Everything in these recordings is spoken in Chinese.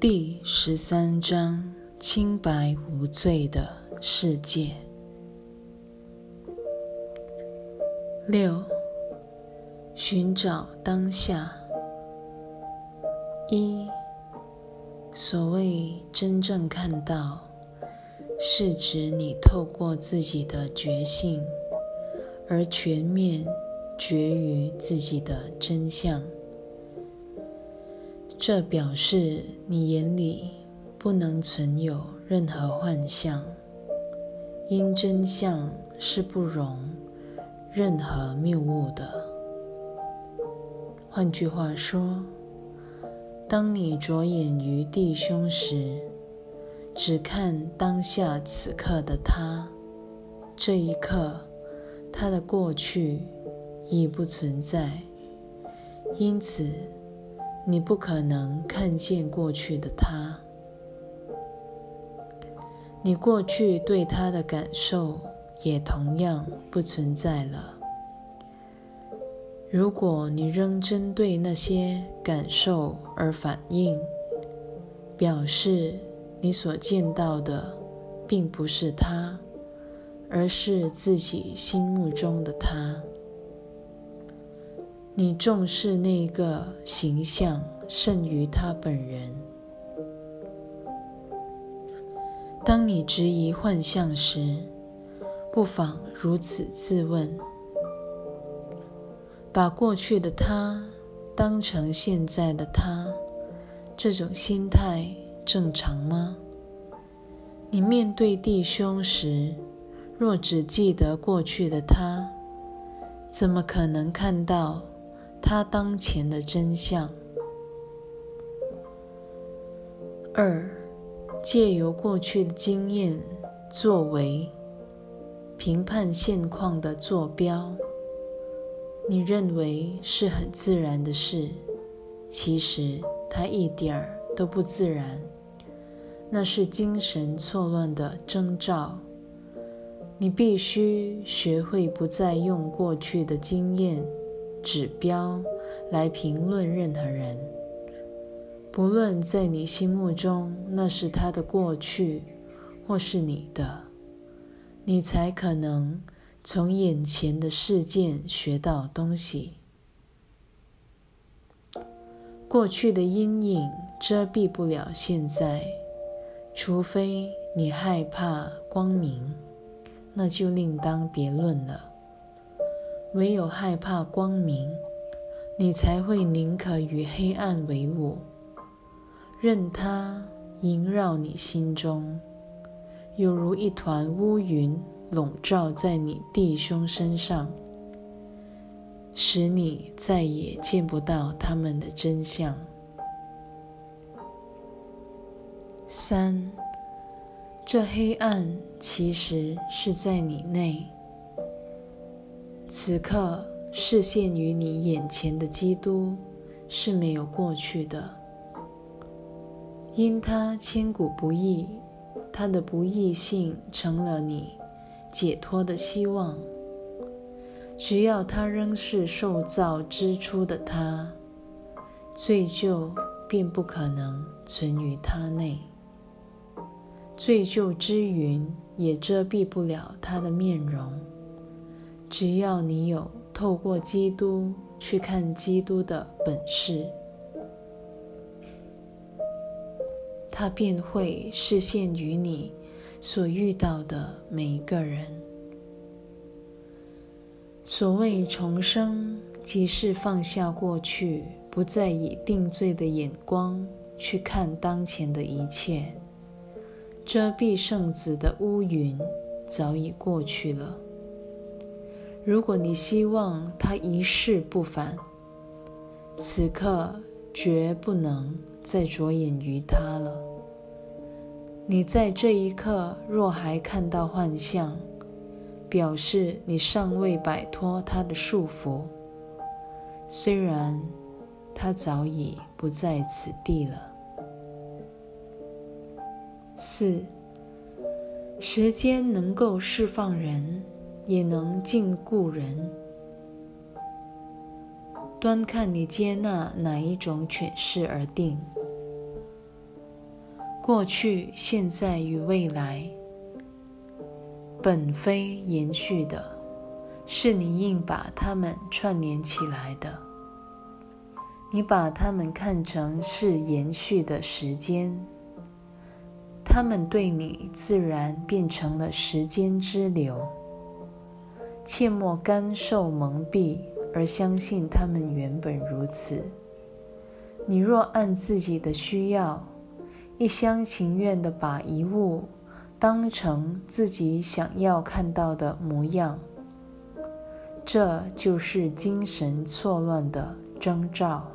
第十三章：清白无罪的世界。六、寻找当下。一、所谓真正看到，是指你透过自己的觉性，而全面觉于自己的真相。这表示你眼里不能存有任何幻象，因真相是不容任何谬误的。换句话说，当你着眼于弟兄时，只看当下此刻的他，这一刻他的过去已不存在，因此。你不可能看见过去的他，你过去对他的感受也同样不存在了。如果你仍针对那些感受而反应，表示你所见到的并不是他，而是自己心目中的他。你重视那个形象胜于他本人。当你质疑幻象时，不妨如此自问：把过去的他当成现在的他，这种心态正常吗？你面对弟兄时，若只记得过去的他，怎么可能看到？他当前的真相。二，借由过去的经验作为评判现况的坐标，你认为是很自然的事，其实它一点儿都不自然，那是精神错乱的征兆。你必须学会不再用过去的经验。指标来评论任何人，不论在你心目中那是他的过去，或是你的，你才可能从眼前的事件学到东西。过去的阴影遮蔽不了现在，除非你害怕光明，那就另当别论了。唯有害怕光明，你才会宁可与黑暗为伍，任它萦绕你心中，犹如一团乌云笼罩在你弟兄身上，使你再也见不到他们的真相。三，这黑暗其实是在你内。此刻视线于你眼前的基督是没有过去的，因他千古不易，他的不易性成了你解脱的希望。只要他仍是受造之初的他，罪疚便不可能存于他内，罪疚之云也遮蔽不了他的面容。只要你有透过基督去看基督的本事，他便会实现于你所遇到的每一个人。所谓重生，即是放下过去，不再以定罪的眼光去看当前的一切。遮蔽圣子的乌云早已过去了。如果你希望他一世不返，此刻绝不能再着眼于他了。你在这一刻若还看到幻象，表示你尚未摆脱他的束缚。虽然他早已不在此地了。四，时间能够释放人。也能禁锢人，端看你接纳哪一种诠释而定。过去、现在与未来，本非延续的，是你硬把它们串联起来的。你把它们看成是延续的时间，它们对你自然变成了时间之流。切莫干受蒙蔽，而相信他们原本如此。你若按自己的需要，一厢情愿地把一物当成自己想要看到的模样，这就是精神错乱的征兆。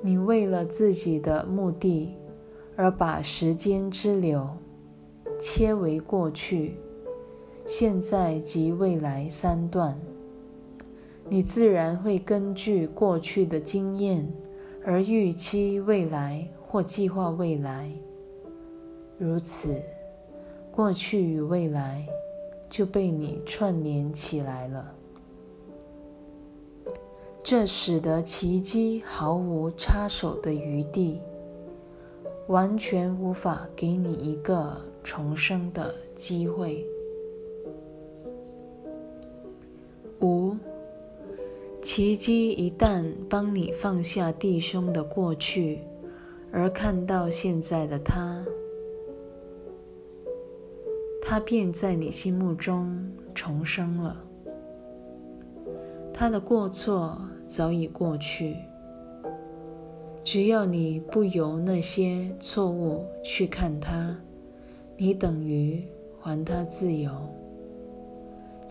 你为了自己的目的而把时间之流切为过去。现在及未来三段，你自然会根据过去的经验而预期未来或计划未来。如此，过去与未来就被你串联起来了。这使得奇迹毫无插手的余地，完全无法给你一个重生的机会。五，奇迹一旦帮你放下弟兄的过去，而看到现在的他，他便在你心目中重生了。他的过错早已过去，只要你不由那些错误去看他，你等于还他自由。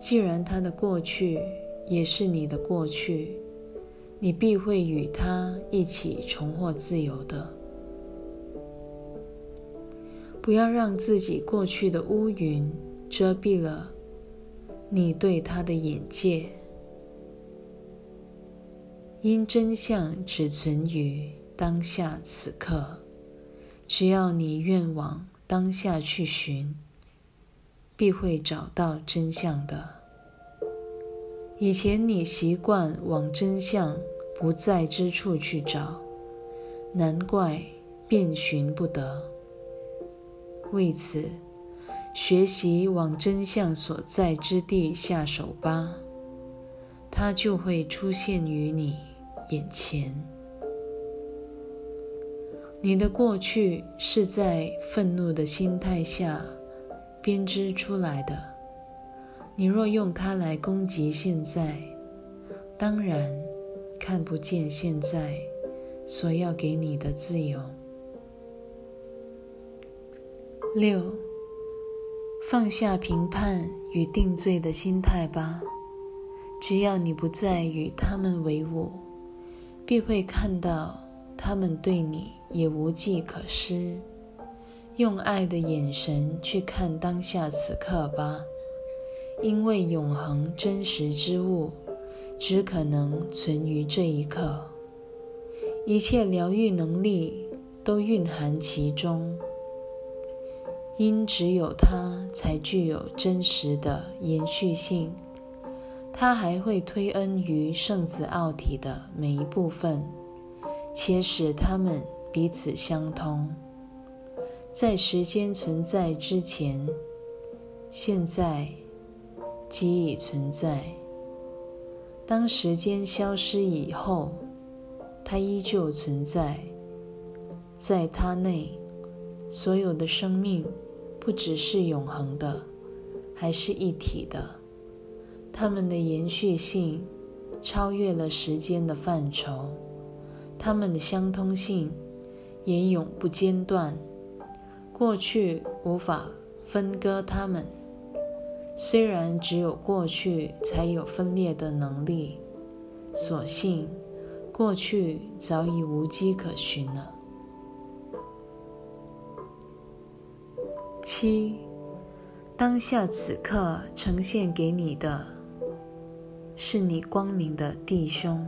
既然他的过去也是你的过去，你必会与他一起重获自由的。不要让自己过去的乌云遮蔽了你对他的眼界，因真相只存于当下此刻。只要你愿往当下去寻。必会找到真相的。以前你习惯往真相不在之处去找，难怪遍寻不得。为此，学习往真相所在之地下手吧，它就会出现于你眼前。你的过去是在愤怒的心态下。编织出来的，你若用它来攻击现在，当然看不见现在所要给你的自由。六，放下评判与定罪的心态吧。只要你不再与他们为伍，必会看到他们对你也无计可施。用爱的眼神去看当下此刻吧，因为永恒真实之物只可能存于这一刻，一切疗愈能力都蕴含其中，因只有它才具有真实的延续性。它还会推恩于圣子奥体的每一部分，且使它们彼此相通。在时间存在之前，现在即已存在。当时间消失以后，它依旧存在。在它内，所有的生命不只是永恒的，还是一体的。它们的延续性超越了时间的范畴，它们的相通性也永不间断。过去无法分割它们，虽然只有过去才有分裂的能力，所幸过去早已无迹可寻了。七，当下此刻呈现给你的，是你光明的弟兄，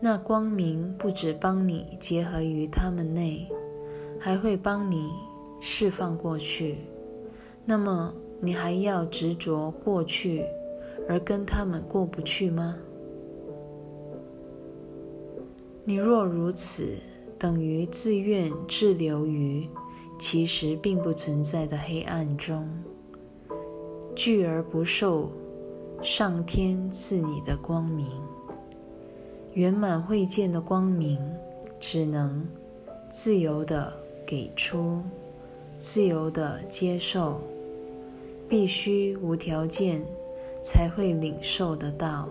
那光明不止帮你结合于他们内。还会帮你释放过去，那么你还要执着过去，而跟他们过不去吗？你若如此，等于自愿滞留于其实并不存在的黑暗中，拒而不受上天赐你的光明。圆满会见的光明，只能自由的给出，自由的接受，必须无条件才会领受得到。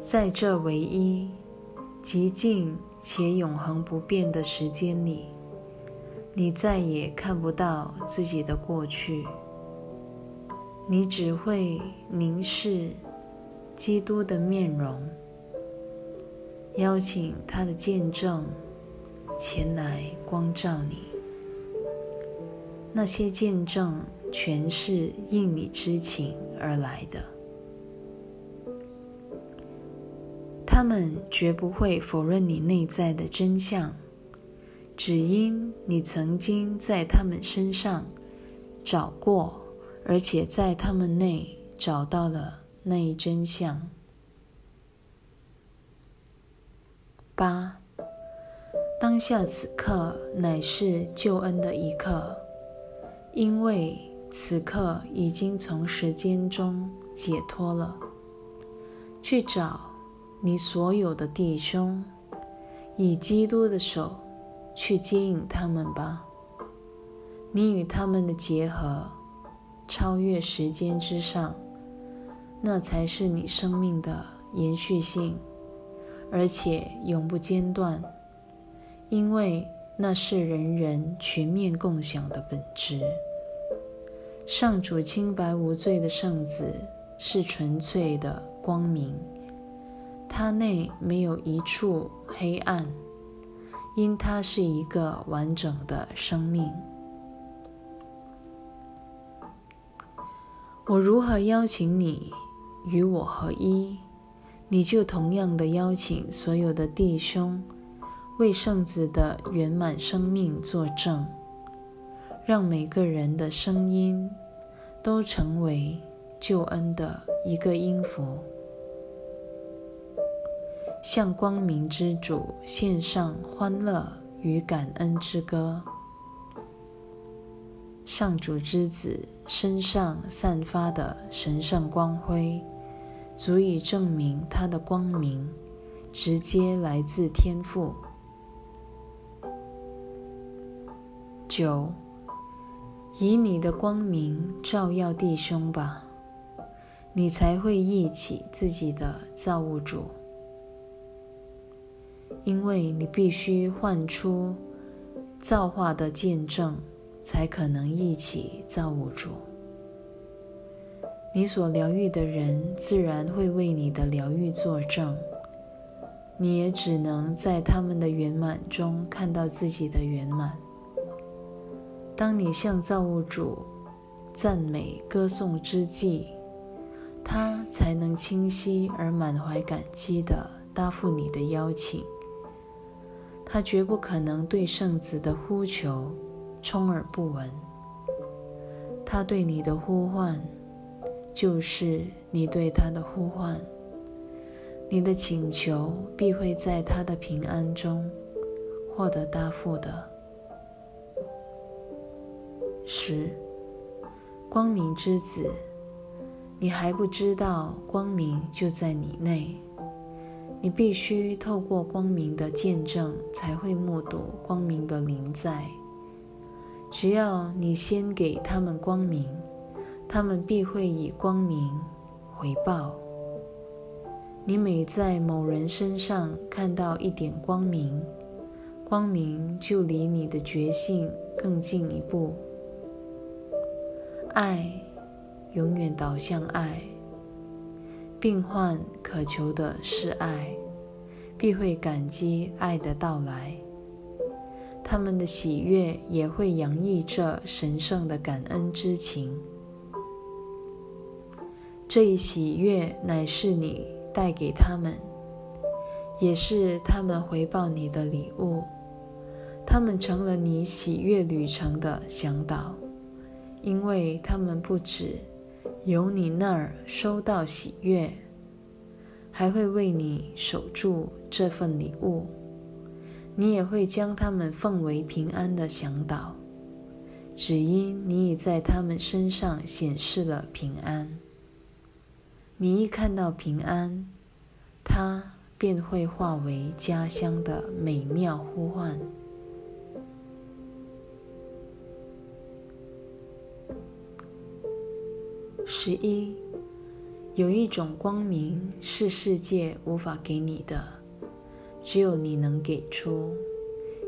在这唯一、极静且永恒不变的时间里，你再也看不到自己的过去，你只会凝视基督的面容，邀请他的见证前来光照你。那些见证全是应你之情而来的。他们绝不会否认你内在的真相，只因你曾经在他们身上找过，而且在他们内找到了那一真相。八，当下此刻乃是救恩的一刻，因为此刻已经从时间中解脱了，去找。你所有的弟兄，以基督的手去接引他们吧。你与他们的结合超越时间之上，那才是你生命的延续性，而且永不间断，因为那是人人全面共享的本质。上主清白无罪的圣子是纯粹的光明。他内没有一处黑暗，因他是一个完整的生命。我如何邀请你与我合一，你就同样的邀请所有的弟兄为圣子的圆满生命作证，让每个人的声音都成为救恩的一个音符。向光明之主献上欢乐与感恩之歌。上主之子身上散发的神圣光辉，足以证明他的光明直接来自天父。九，以你的光明照耀弟兄吧，你才会忆起自己的造物主。因为你必须唤出造化的见证，才可能忆起造物主。你所疗愈的人自然会为你的疗愈作证，你也只能在他们的圆满中看到自己的圆满。当你向造物主赞美歌颂之际，他才能清晰而满怀感激地答复你的邀请。他绝不可能对圣子的呼求充耳不闻。他对你的呼唤，就是你对他的呼唤。你的请求必会在他的平安中获得答复的。十，光明之子，你还不知道光明就在你内。你必须透过光明的见证，才会目睹光明的临在。只要你先给他们光明，他们必会以光明回报。你每在某人身上看到一点光明，光明就离你的觉性更近一步。爱永远导向爱。病患渴求的是爱，必会感激爱的到来。他们的喜悦也会洋溢着神圣的感恩之情。这一喜悦乃是你带给他们，也是他们回报你的礼物。他们成了你喜悦旅程的向导，因为他们不止。由你那儿收到喜悦，还会为你守住这份礼物。你也会将他们奉为平安的向导，只因你已在他们身上显示了平安。你一看到平安，它便会化为家乡的美妙呼唤。十一，有一种光明是世界无法给你的，只有你能给出，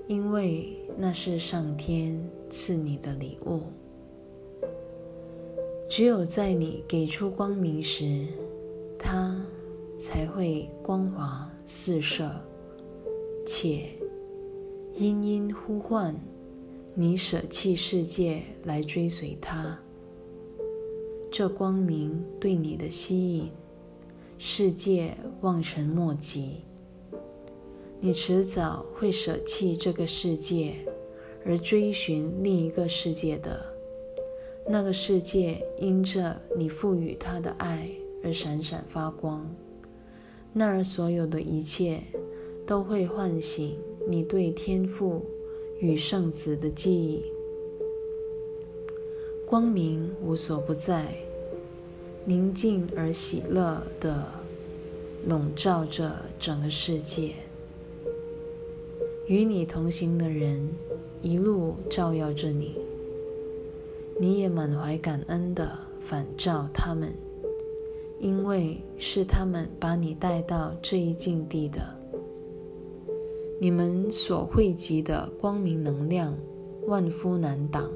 因为那是上天赐你的礼物。只有在你给出光明时，它才会光华四射，且殷殷呼唤你舍弃世界来追随它。这光明对你的吸引，世界望尘莫及。你迟早会舍弃这个世界，而追寻另一个世界的。那个世界因着你赋予它的爱而闪闪发光。那儿所有的一切都会唤醒你对天父与圣子的记忆。光明无所不在。宁静而喜乐的笼罩着整个世界，与你同行的人一路照耀着你，你也满怀感恩的反照他们，因为是他们把你带到这一境地的。你们所汇集的光明能量，万夫难挡。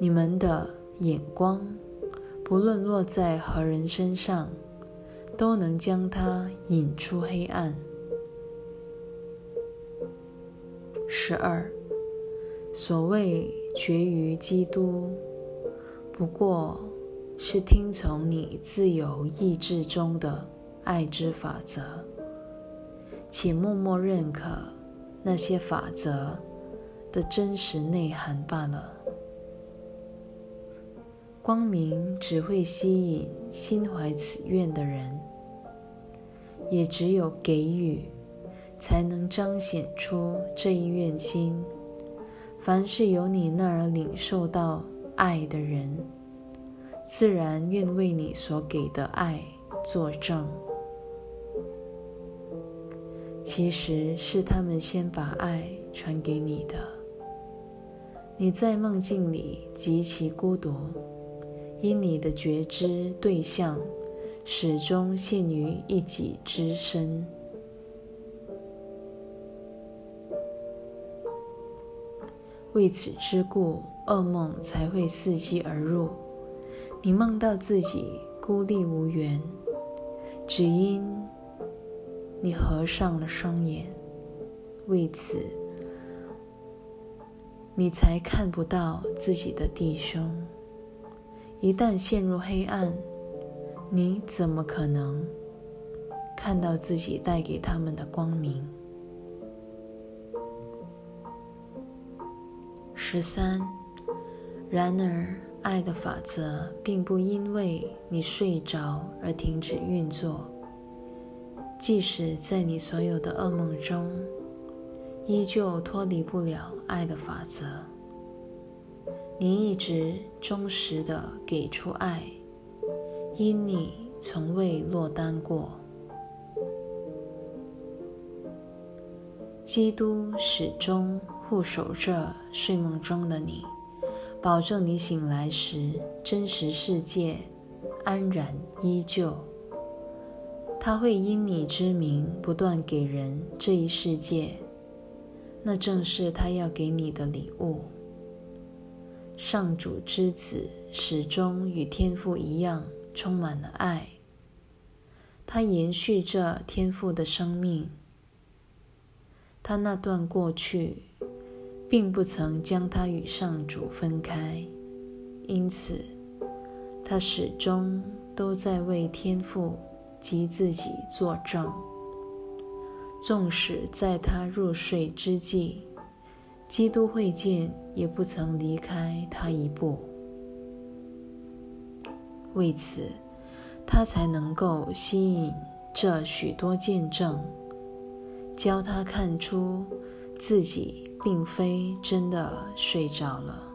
你们的。眼光，不论落在何人身上，都能将他引出黑暗。十二，所谓绝于基督，不过是听从你自由意志中的爱之法则，且默默认可那些法则的真实内涵罢了。光明只会吸引心怀此愿的人，也只有给予，才能彰显出这一愿心。凡是由你那儿领受到爱的人，自然愿为你所给的爱作证。其实是他们先把爱传给你的。你在梦境里极其孤独。因你的觉知对象始终陷于一己之身，为此之故，噩梦才会伺机而入。你梦到自己孤立无援，只因你合上了双眼，为此你才看不到自己的弟兄。一旦陷入黑暗，你怎么可能看到自己带给他们的光明？十三。然而，爱的法则并不因为你睡着而停止运作，即使在你所有的噩梦中，依旧脱离不了爱的法则。你一直忠实的给出爱，因你从未落单过。基督始终护守着睡梦中的你，保证你醒来时真实世界安然依旧。他会因你之名不断给人这一世界，那正是他要给你的礼物。上主之子始终与天父一样，充满了爱。他延续着天父的生命。他那段过去，并不曾将他与上主分开，因此，他始终都在为天父及自己作证。纵使在他入睡之际，基督会见也不曾离开他一步。为此，他才能够吸引这许多见证，教他看出自己并非真的睡着了。